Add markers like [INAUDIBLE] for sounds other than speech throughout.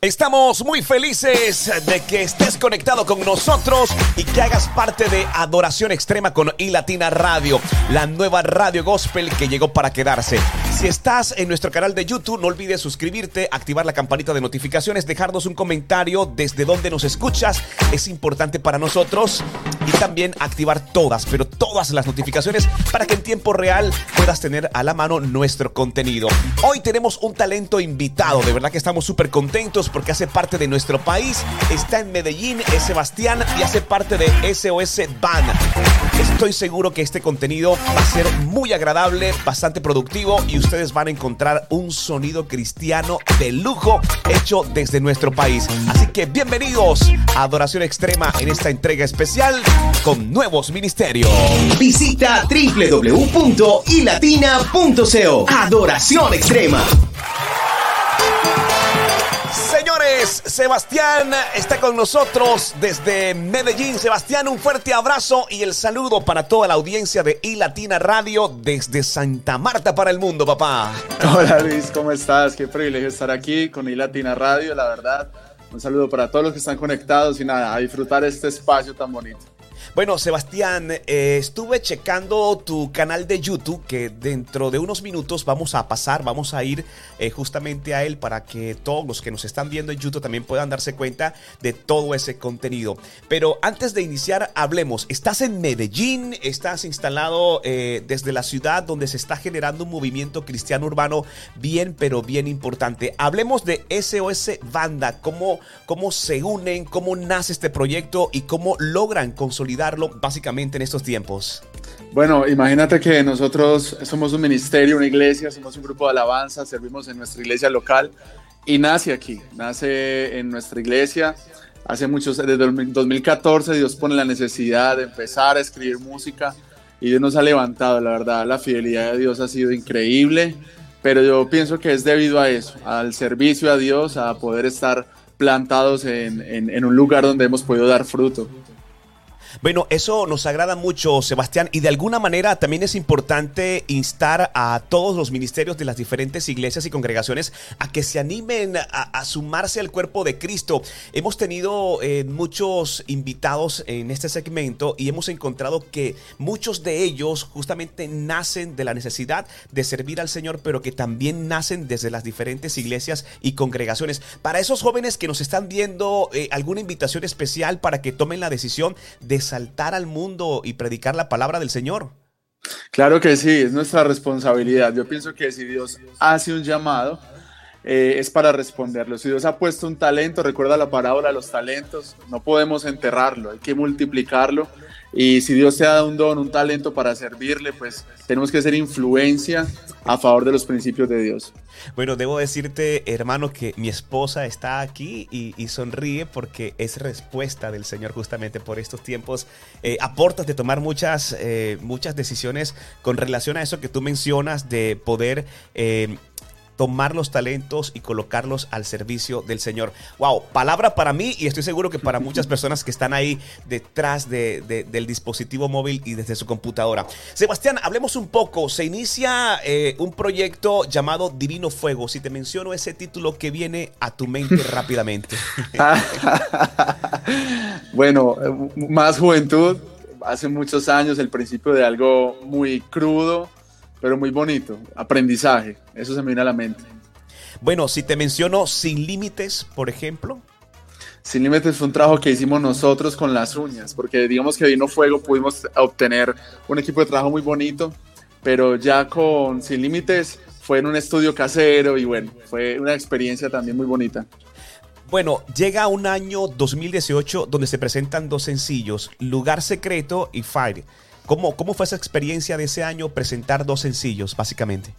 Estamos muy felices de que estés conectado con nosotros y que hagas parte de Adoración Extrema con iLatina Radio, la nueva radio gospel que llegó para quedarse. Si estás en nuestro canal de YouTube, no olvides suscribirte, activar la campanita de notificaciones, dejarnos un comentario desde donde nos escuchas. Es importante para nosotros y también activar todas, pero todas las notificaciones para que en tiempo real puedas tener a la mano nuestro contenido. Hoy tenemos un talento invitado, de verdad que estamos súper contentos porque hace parte de nuestro país, está en Medellín, es Sebastián y hace parte de SOS Van. Estoy seguro que este contenido va a ser muy agradable, bastante productivo y ustedes van a encontrar un sonido cristiano de lujo hecho desde nuestro país. Así que bienvenidos a Adoración Extrema en esta entrega especial con nuevos ministerios. Visita www.ilatina.co. Adoración Extrema. Sebastián está con nosotros desde Medellín. Sebastián, un fuerte abrazo y el saludo para toda la audiencia de iLatina Radio desde Santa Marta para el mundo, papá. Hola Luis, ¿cómo estás? Qué privilegio estar aquí con iLatina Radio, la verdad. Un saludo para todos los que están conectados y nada, a disfrutar este espacio tan bonito. Bueno, Sebastián, eh, estuve checando tu canal de YouTube que dentro de unos minutos vamos a pasar, vamos a ir eh, justamente a él para que todos los que nos están viendo en YouTube también puedan darse cuenta de todo ese contenido. Pero antes de iniciar, hablemos. Estás en Medellín, estás instalado eh, desde la ciudad donde se está generando un movimiento cristiano urbano bien, pero bien importante. Hablemos de SOS Banda, cómo, cómo se unen, cómo nace este proyecto y cómo logran consolidar básicamente en estos tiempos? Bueno, imagínate que nosotros somos un ministerio, una iglesia, somos un grupo de alabanza, servimos en nuestra iglesia local y nace aquí, nace en nuestra iglesia. Hace muchos, desde 2014 Dios pone la necesidad de empezar a escribir música y Dios nos ha levantado, la verdad, la fidelidad de Dios ha sido increíble, pero yo pienso que es debido a eso, al servicio a Dios, a poder estar plantados en, en un lugar donde hemos podido dar fruto. Bueno, eso nos agrada mucho, Sebastián, y de alguna manera también es importante instar a todos los ministerios de las diferentes iglesias y congregaciones a que se animen a, sumarse al cuerpo de Cristo. Hemos tenido eh, muchos invitados en este segmento y hemos encontrado que muchos de ellos justamente nacen de la necesidad de servir al Señor, pero que también nacen desde las diferentes iglesias y congregaciones. Para esos jóvenes que nos están viendo, eh, alguna invitación especial para que tomen la decisión de saltar al mundo y predicar la palabra del Señor. Claro que sí, es nuestra responsabilidad. Yo pienso que si Dios hace un llamado, eh, es para responderlo. Si Dios ha puesto un talento, recuerda la parábola los talentos, no podemos enterrarlo, hay que multiplicarlo. Y si Dios te ha dado un don, un talento para servirle, pues tenemos que ser influencia a favor de los principios de Dios. Bueno, debo decirte, hermano, que mi esposa está aquí y, sonríe porque es respuesta del Señor justamente por estos tiempos. Eh, aportas de tomar muchas, eh, muchas decisiones con relación a eso que tú mencionas de poder eh, tomar los talentos y colocarlos al servicio del Señor. Wow, palabra para mí y estoy seguro que para muchas personas que están ahí detrás del dispositivo móvil y desde su computadora. Sebastián, hablemos un poco. Se inicia eh, un proyecto llamado Divino Fuego. Si te menciono ese título que viene a tu mente [LAUGHS] rápidamente. [LAUGHS] bueno, más juventud. Hace muchos años el principio de algo muy crudo, pero muy bonito. Aprendizaje, eso se me viene a la mente. Bueno, si te menciono Sin Límites, por ejemplo. Sin Límites fue un trabajo que hicimos nosotros con las uñas, porque digamos que vino fuego, pudimos obtener un equipo de trabajo muy bonito, pero ya con Sin Límites fue en un estudio casero y bueno, fue una experiencia también muy bonita. Bueno, llega un año 2018 donde se presentan dos sencillos, Lugar Secreto y Fire. ¿Cómo, ¿Cómo fue esa experiencia de ese año presentar dos sencillos, básicamente?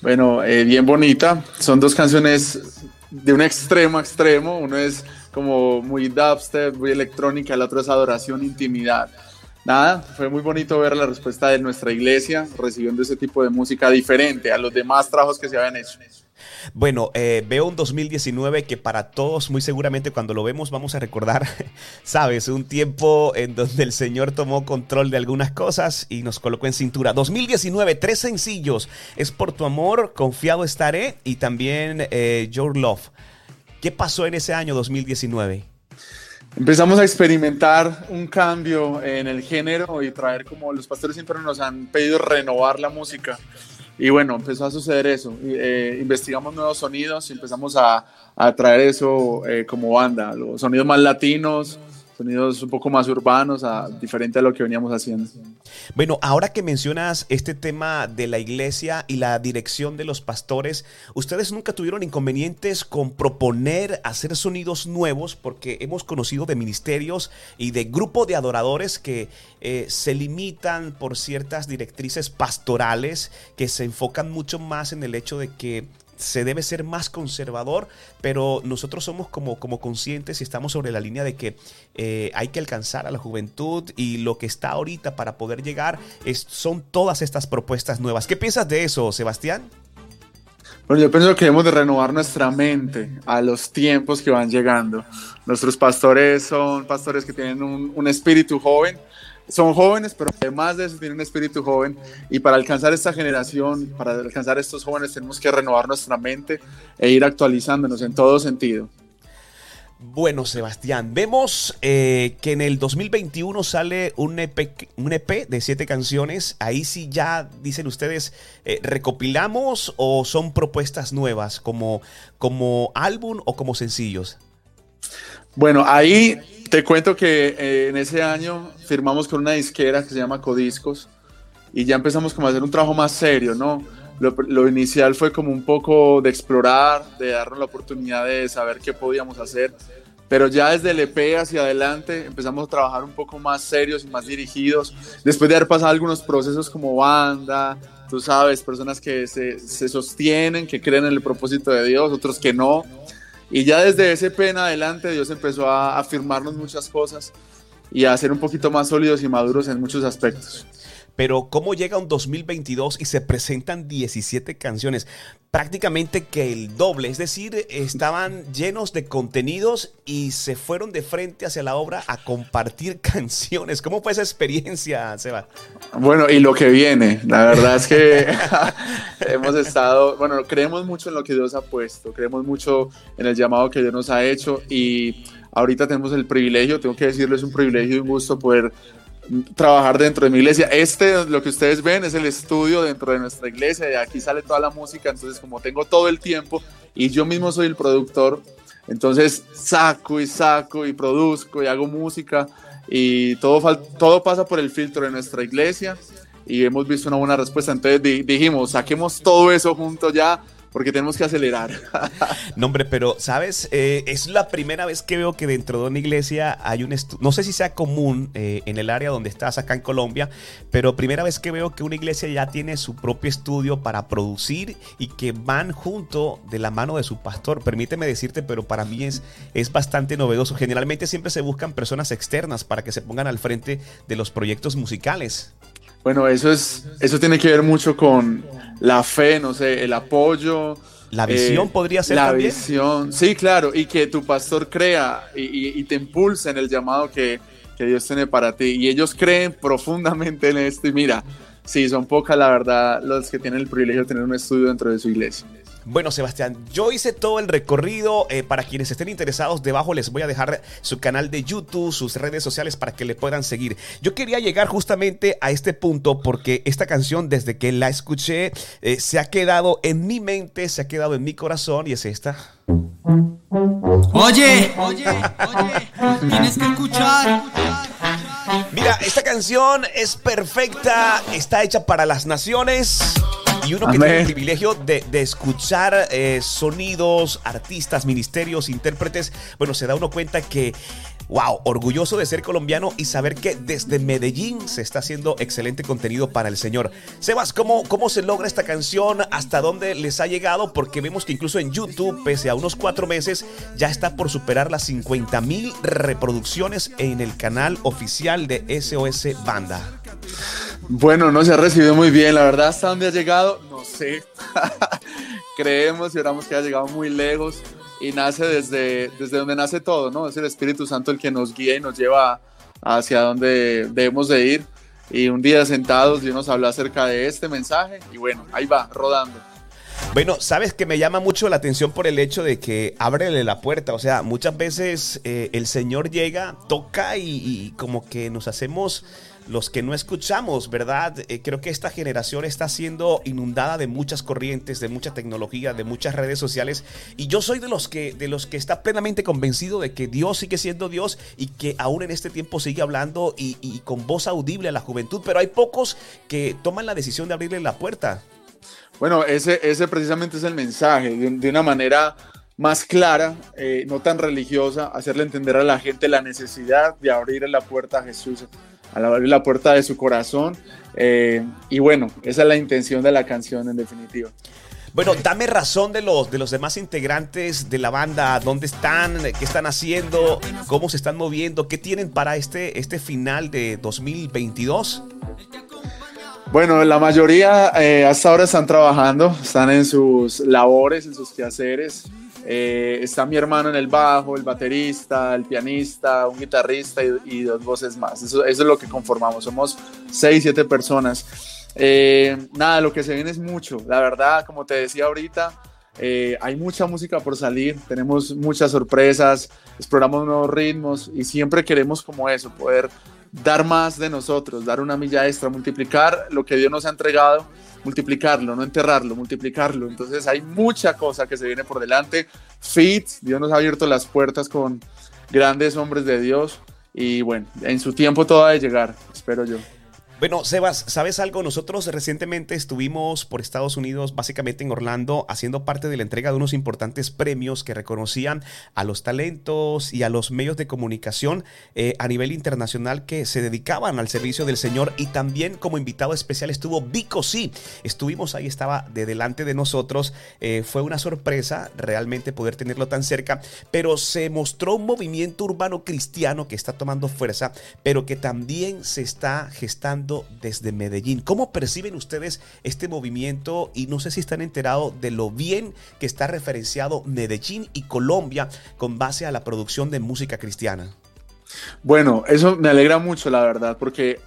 Bueno, eh, bien bonita. Son dos canciones de un extremo a extremo. Uno es como muy dubstep, muy electrónica, el otro es adoración, intimidad. Nada, fue muy bonito ver la respuesta de nuestra iglesia recibiendo ese tipo de música diferente a los demás trabajos que se habían hecho. Bueno, eh, veo un 2019 que para todos muy seguramente cuando lo vemos vamos a recordar, [LAUGHS] sabes, un tiempo en donde el Señor tomó control de algunas cosas y nos colocó en cintura. 2019, tres sencillos. Es por tu amor, confiado estaré y también eh, Your Love. ¿Qué pasó en ese año 2019? Empezamos a experimentar un cambio en el género y traer como los pastores siempre nos han pedido renovar la música. Y bueno, empezó a suceder eso. Eh, investigamos nuevos sonidos y empezamos a, a traer eso eh, como banda, los sonidos más latinos, sonidos un poco más urbanos, a, diferente a lo que veníamos haciendo. Bueno, ahora que mencionas este tema de la iglesia y la dirección de los pastores, ¿ustedes nunca tuvieron inconvenientes con proponer hacer sonidos nuevos? Porque hemos conocido de ministerios y de grupos de adoradores que eh, se limitan por ciertas directrices pastorales que se enfocan mucho más en el hecho de que se debe ser más conservador, pero nosotros somos como, como conscientes y estamos sobre la línea de que eh, hay que alcanzar a la juventud y lo que está ahorita para poder llegar es, son todas estas propuestas nuevas. ¿Qué piensas de eso, Sebastián? Bueno, yo pienso que debemos de renovar nuestra mente a los tiempos que van llegando. Nuestros pastores son pastores que tienen un, un espíritu joven, son jóvenes, pero además de eso tienen un espíritu joven y para alcanzar esta generación, para alcanzar estos jóvenes tenemos que renovar nuestra mente e ir actualizándonos en todo sentido. Bueno, Sebastián, vemos eh, que en el 2021 sale un EP, un EP de siete canciones. Ahí sí ya dicen ustedes, eh, ¿recopilamos o son propuestas nuevas como, como álbum o como sencillos? Bueno, ahí te cuento que eh, en ese año firmamos con una disquera que se llama Codiscos y ya empezamos como a hacer un trabajo más serio, ¿no? Lo, inicial fue como un poco de explorar, de darnos la oportunidad de saber qué podíamos hacer, pero ya desde el EP hacia adelante empezamos a trabajar un poco más serios y más dirigidos, después de haber pasado algunos procesos como banda, tú sabes, personas que se, se sostienen, que creen en el propósito de Dios, otros que no, y ya desde ese pena adelante Dios empezó a afirmarnos muchas cosas y a ser un poquito más sólidos y maduros en muchos aspectos. Pero ¿cómo llega un 2022 y se presentan 17 canciones? Prácticamente que el doble, es decir, estaban llenos de contenidos y se fueron de frente hacia la obra a compartir [LAUGHS] canciones. ¿Cómo fue esa experiencia, Seba? Bueno, y lo que viene, la verdad es que [LAUGHS] hemos estado, bueno, creemos mucho en lo que Dios ha puesto, creemos mucho en el llamado que Dios nos ha hecho y ahorita tenemos el privilegio, tengo que decirles, es un privilegio y un gusto poder trabajar dentro de mi iglesia. Este, lo que ustedes ven, es el estudio dentro de nuestra iglesia y aquí sale toda la música, entonces como tengo todo el tiempo y yo mismo soy el productor, entonces saco y saco y produzco y hago música y todo, todo pasa por el filtro de nuestra iglesia y hemos visto una buena respuesta, entonces dijimos, saquemos todo eso junto ya porque tenemos que acelerar. [LAUGHS] no, hombre, pero, ¿sabes? Eh, es la primera vez que veo que dentro de una iglesia hay un estudio, no sé si sea común eh, en el área donde estás acá en Colombia, pero primera vez que veo que una iglesia ya tiene su propio estudio para producir y que van junto de la mano de su pastor. Permíteme decirte, pero para mí es, es bastante novedoso. Generalmente siempre se buscan personas externas para que se pongan al frente de los proyectos musicales. Bueno, eso es, eso tiene que ver mucho con la fe, no sé, el apoyo. La visión eh, podría ser la visión, sí, claro, y que tu pastor crea y, te impulse en el llamado que, que Dios tiene para ti. Y ellos creen profundamente en esto. Y mira, sí, son pocas, la verdad, los que tienen el privilegio de tener un estudio dentro de su iglesia. Bueno, Sebastián, yo hice todo el recorrido. Eh, para quienes estén interesados, debajo les voy a dejar su canal de YouTube, sus redes sociales para que le puedan seguir. Yo quería llegar justamente a este punto porque esta canción, desde que la escuché, eh, se ha quedado en mi mente, se ha quedado en mi corazón y es esta. Oye, oye, oye, tienes que escuchar. Mira, esta canción es perfecta, está hecha para las naciones. Y uno que tiene el privilegio de, escuchar eh, sonidos, artistas, ministerios, intérpretes, bueno, se da uno cuenta que wow, orgulloso de ser colombiano y saber que desde Medellín se está haciendo excelente contenido para el Señor. Sebas, ¿cómo, cómo se logra esta canción? ¿Hasta dónde les ha llegado? Porque vemos que incluso en YouTube, pese a unos cuatro meses, ya está por superar las 50 mil reproducciones en el canal oficial de SOS Banda. Bueno, no se ha recibido muy bien, la verdad, hasta dónde ha llegado, no sé. [LAUGHS] Creemos y oramos que ha llegado muy lejos y nace desde, desde donde nace todo, ¿no? Es el Espíritu Santo el que nos guía y nos lleva hacia donde debemos de ir. Y un día sentados Dios nos habló acerca de este mensaje y bueno, ahí va, rodando. Bueno, sabes que me llama mucho la atención por el hecho de que ábrele la puerta. O sea, muchas veces eh, el Señor llega, toca y, como que nos hacemos los que no escuchamos, ¿verdad? Eh, creo que esta generación está siendo inundada de muchas corrientes, de mucha tecnología, de muchas redes sociales. Y yo soy de los que, de los que está plenamente convencido de que Dios sigue siendo Dios y que aún en este tiempo sigue hablando y, y con voz audible a la juventud. Pero hay pocos que toman la decisión de abrirle la puerta. Bueno, ese, ese precisamente es el mensaje, de, una manera más clara, eh, no tan religiosa, hacerle entender a la gente la necesidad de abrir la puerta a Jesús, al abrir la puerta de su corazón. Eh, y bueno, esa es la intención de la canción en definitiva. Bueno, dame razón de los, de los demás integrantes de la banda, dónde están, qué están haciendo, cómo se están moviendo, qué tienen para este, este final de 2022. Bueno, la mayoría eh, hasta ahora están trabajando, están en sus labores, en sus quehaceres. Eh, está mi hermano en el bajo, el baterista, el pianista, un guitarrista y, y dos voces más. Eso, eso, es lo que conformamos. Somos seis, siete personas. Eh, nada, lo que se viene es mucho. La verdad, como te decía ahorita, eh, hay mucha música por salir. Tenemos muchas sorpresas, exploramos nuevos ritmos y siempre queremos como eso, poder dar más de nosotros, dar una milla extra, multiplicar lo que Dios nos ha entregado, multiplicarlo, no enterrarlo, multiplicarlo. Entonces hay mucha cosa que se viene por delante. Fit, Dios nos ha abierto las puertas con grandes hombres de Dios y bueno, en su tiempo todo ha de llegar, espero yo. Bueno, Sebas, ¿sabes algo? Nosotros recientemente estuvimos por Estados Unidos, básicamente en Orlando, haciendo parte de la entrega de unos importantes premios que reconocían a los talentos y a los medios de comunicación eh, a nivel internacional que se dedicaban al servicio del Señor. Y también como invitado especial estuvo Vico Sí. Estuvimos ahí, estaba de delante de nosotros. Eh, fue una sorpresa realmente poder tenerlo tan cerca, pero se mostró un movimiento urbano cristiano que está tomando fuerza, pero que también se está gestando desde Medellín. ¿Cómo perciben ustedes este movimiento? Y no sé si están enterados de lo bien que está referenciado Medellín y Colombia con base a la producción de música cristiana. Bueno, eso me alegra mucho, la verdad, porque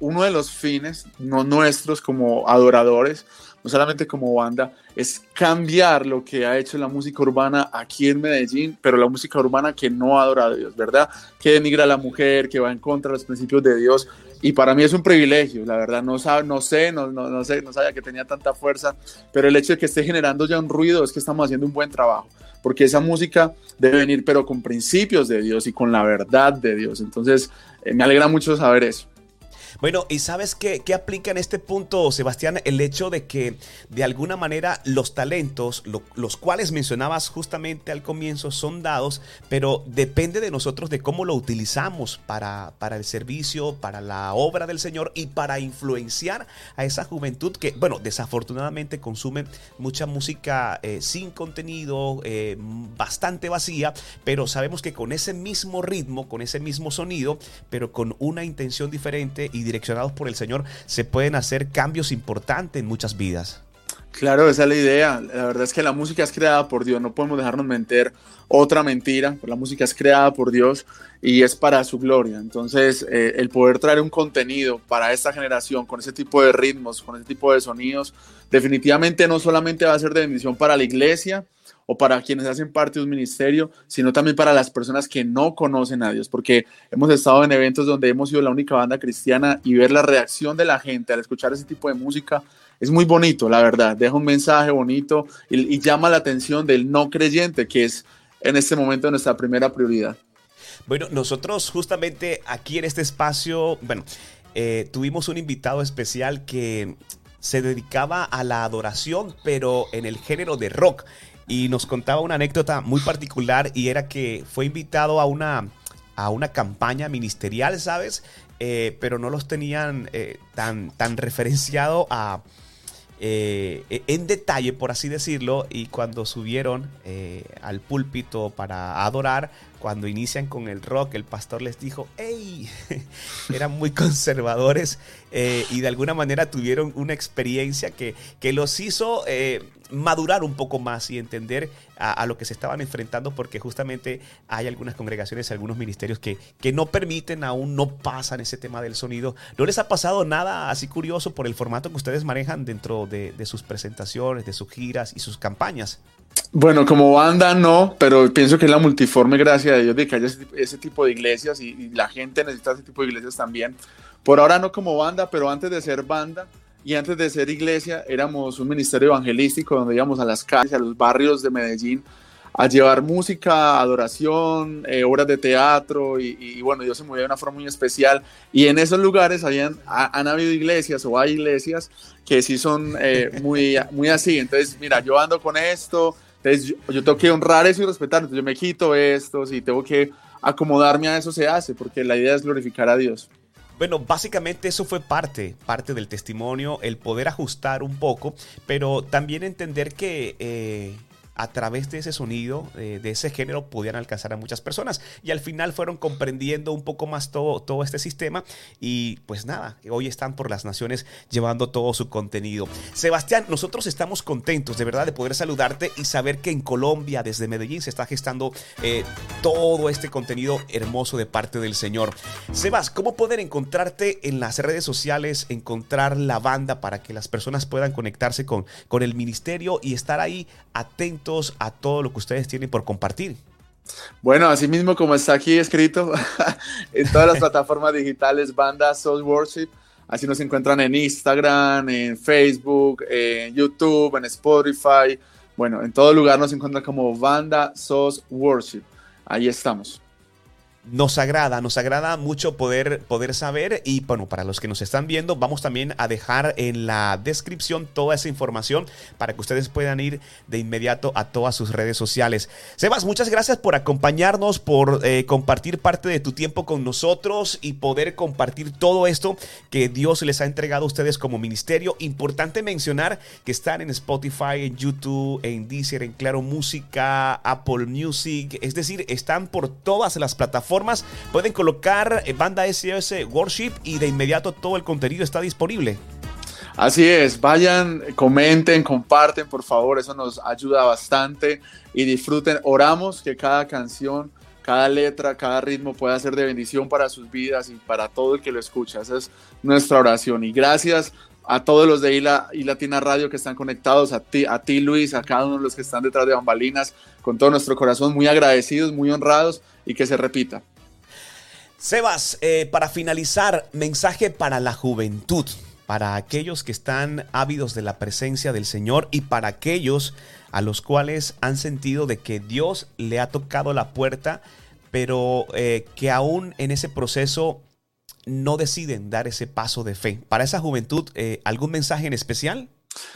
uno de los fines, no nuestros como adoradores, no solamente como banda, es cambiar lo que ha hecho la música urbana aquí en Medellín, pero la música urbana que no adora a Dios, ¿verdad? Que denigra a la mujer, que va en contra de los principios de Dios. Y para mí es un privilegio, la verdad, no, no sé, no, no, no, sé, no sabía que tenía tanta fuerza, pero el hecho de que esté generando ya un ruido es que estamos haciendo un buen trabajo, porque esa música debe venir pero con principios de Dios y con la verdad de Dios. Entonces, eh, me alegra mucho saber eso. Bueno, ¿y sabes qué, qué, aplica en este punto, Sebastián? El hecho de que de alguna manera los talentos, lo, los cuales mencionabas justamente al comienzo, son dados, pero depende de nosotros de cómo lo utilizamos para, para el servicio, para la obra del Señor y para influenciar a esa juventud que, bueno, desafortunadamente consume mucha música eh, sin contenido, eh, bastante vacía, pero sabemos que con ese mismo ritmo, con ese mismo sonido, pero con una intención diferente y direccionados por el Señor, se pueden hacer cambios importantes en muchas vidas. Claro, esa es la idea. La verdad es que la música es creada por Dios. No podemos dejarnos mentir otra mentira. La música es creada por Dios y es para su gloria. Entonces, eh, el poder traer un contenido para esta generación con ese tipo de ritmos, con ese tipo de sonidos, definitivamente no solamente va a ser de bendición para la iglesia, o para quienes hacen parte de un ministerio, sino también para las personas que no conocen a Dios, porque hemos estado en eventos donde hemos sido la única banda cristiana y ver la reacción de la gente al escuchar ese tipo de música es muy bonito, la verdad, deja un mensaje bonito y, llama la atención del no creyente, que es en este momento nuestra primera prioridad. Bueno, nosotros justamente aquí en este espacio, bueno, eh, tuvimos un invitado especial que se dedicaba a la adoración, pero en el género de rock y nos contaba una anécdota muy particular y era que fue invitado a una, a una campaña ministerial, ¿sabes? Eh, pero no los tenían eh, tan, tan referenciado a, eh, en detalle, por así decirlo, y cuando subieron al púlpito para adorar, cuando inician con el rock, el pastor les dijo, ¡Ey! [LAUGHS] Eran muy conservadores y de alguna manera tuvieron una experiencia que, que los hizo madurar un poco más y entender a, lo que se estaban enfrentando porque justamente hay algunas congregaciones, algunos ministerios que, que no permiten, aún no pasan ese tema del sonido. ¿No les ha pasado nada así curioso por el formato que ustedes manejan dentro de, de sus presentaciones, de sus giras y sus campañas? Bueno, como banda no, pero pienso que es la multiforme gracia de Dios de que haya ese, tipo de iglesias y, la gente necesita ese tipo de iglesias también. Por ahora no como banda, pero antes de ser banda y antes de ser iglesia éramos un ministerio evangelístico donde íbamos a las calles, a los barrios de Medellín a llevar música, adoración, eh, obras de teatro y, bueno, Dios se movía de una forma muy especial. Y en esos lugares habían, han habido iglesias o hay iglesias que sí son eh, [LAUGHS] muy, muy así, entonces mira, yo ando con esto, entonces yo, tengo que honrar eso y respetar, entonces yo me quito esto, si tengo que acomodarme a eso se hace, porque la idea es glorificar a Dios. Bueno, básicamente eso fue parte, parte del testimonio, el poder ajustar un poco, pero también entender que eh, a través de ese sonido, eh, de ese género, podían alcanzar a muchas personas. Y al final fueron comprendiendo un poco más todo, todo este sistema. Y pues nada, hoy están por las naciones llevando todo su contenido. Sebastián, nosotros estamos contentos de verdad de poder saludarte y saber que en Colombia, desde Medellín, se está gestando eh, todo este contenido hermoso de parte del Señor. Sebas, ¿cómo poder encontrarte en las redes sociales, encontrar la banda para que las personas puedan conectarse con, con el ministerio y estar ahí atentos? A todo lo que ustedes tienen por compartir. Bueno, así mismo como está aquí escrito [LAUGHS] en todas las plataformas digitales, Banda Soul Worship. Así nos encuentran en Instagram, en Facebook, en YouTube, en Spotify. Bueno, en todo lugar nos encuentran como Banda Soul Worship. Ahí estamos nos agrada, nos agrada mucho poder, poder saber y bueno, para los que nos están viendo, vamos también a dejar en la descripción toda esa información para que ustedes puedan ir de inmediato a todas sus redes sociales. Sebas, muchas gracias por acompañarnos, por eh, compartir parte de tu tiempo con nosotros y poder compartir todo esto que Dios les ha entregado a ustedes como ministerio. Importante mencionar que están en Spotify, en YouTube, en Deezer, en Claro Música, Apple Music, es decir, están por todas las plataformas pueden colocar eh, banda SOS Worship y de inmediato todo el contenido está disponible. Así es, vayan, comenten, comparten, por favor, eso nos ayuda bastante y disfruten. Oramos que cada canción, cada letra, cada ritmo pueda ser de bendición para sus vidas y para todo el que lo escucha. Esa es nuestra oración. Y gracias a todos los de Ila y Latina Radio que están conectados, a ti, a ti Luis, a cada uno de los que están detrás de bambalinas, con todo nuestro corazón, muy agradecidos, muy honrados y que se repita. Sebas, eh, para finalizar, mensaje para la juventud, para aquellos que están ávidos de la presencia del Señor y para aquellos a los cuales han sentido de que Dios le ha tocado la puerta, pero eh, que aún en ese proceso no deciden dar ese paso de fe. Para esa juventud, eh, ¿algún mensaje en especial?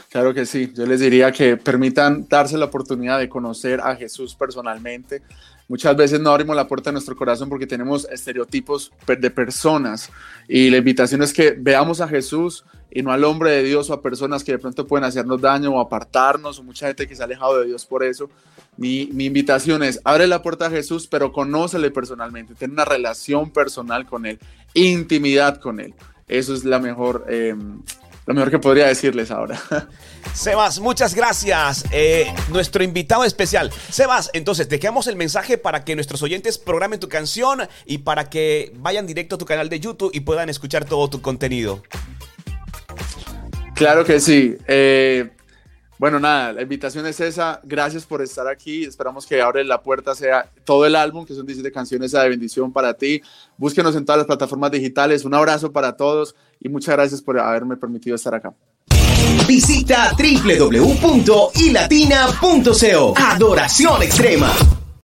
Claro que sí, yo les diría que permitan darse la oportunidad de conocer a Jesús personalmente, Muchas veces no abrimos la puerta de nuestro corazón porque tenemos estereotipos de personas y la invitación es que veamos a Jesús y no al hombre de Dios o a personas que de pronto pueden hacernos daño o apartarnos o mucha gente que se ha alejado de Dios por eso. Mi, invitación es, abre la puerta a Jesús, pero conócele personalmente, ten una relación personal con Él, intimidad con Él. Eso es la mejor, eh, lo mejor que podría decirles ahora. Sebas, muchas gracias. Eh, nuestro invitado especial. Sebas, entonces dejamos el mensaje para que nuestros oyentes programen tu canción y para que vayan directo a tu canal de YouTube y puedan escuchar todo tu contenido. Claro que sí. Eh, bueno, nada, la invitación es esa. Gracias por estar aquí. Esperamos que abre la puerta sea todo el álbum, que son 17 canciones de bendición para ti. Búsquenos en todas las plataformas digitales. Un abrazo para todos y muchas gracias por haberme permitido estar acá. Visita www.ilatina.co. Adoración extrema.